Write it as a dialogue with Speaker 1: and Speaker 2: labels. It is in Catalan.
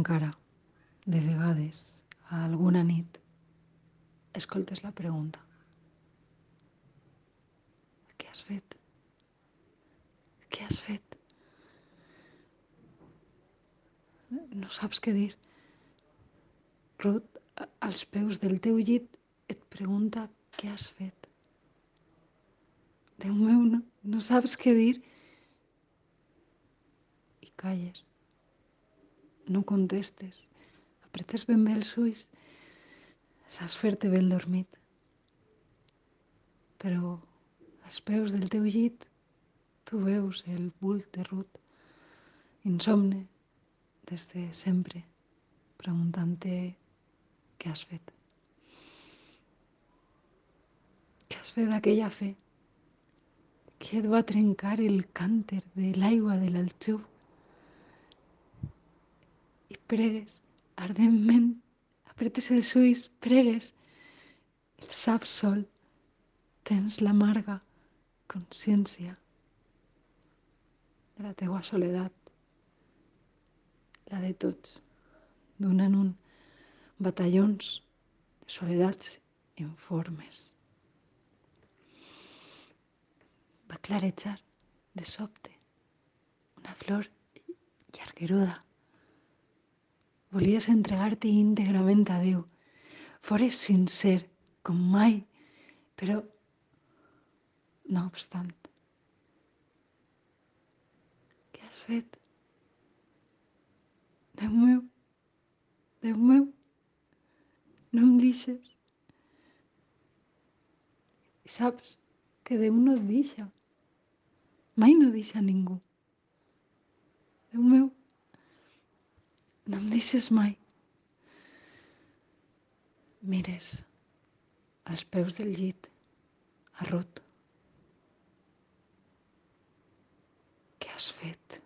Speaker 1: encara, de vegades, a alguna nit, escoltes la pregunta. Què has fet? Què has fet? No saps què dir. Ruth, als peus del teu llit, et pregunta què has fet. Déu meu, no, no saps què dir. I calles. No contestes. Apretes ben bé els ulls. Saps fer-te bé el dormit. Però als peus del teu llit tu veus el bult de Ruth, insomne, des de sempre, preguntant-te què has fet. Què has fet d'aquella fe? Què et va trencar el cànter de l'aigua de l'alxuf? I pregues ardentment, apretes els ulls, pregues, el saps sol, tens l'amarga consciència de la teua soledat, la de tots, d'un en un, batallons de soledats informes. Va clarejar de sobte una flor llargueruda. Volies entregar-te íntegrament a Déu. Fores sincer, com mai, però no obstant, què has fet? Déu meu, Déu meu, no em deixes. I saps que Déu no et deixa. Mai no deixa ningú. Déu meu, no em deixes mai. Mires als peus del llit, a Ruth. Què has fet?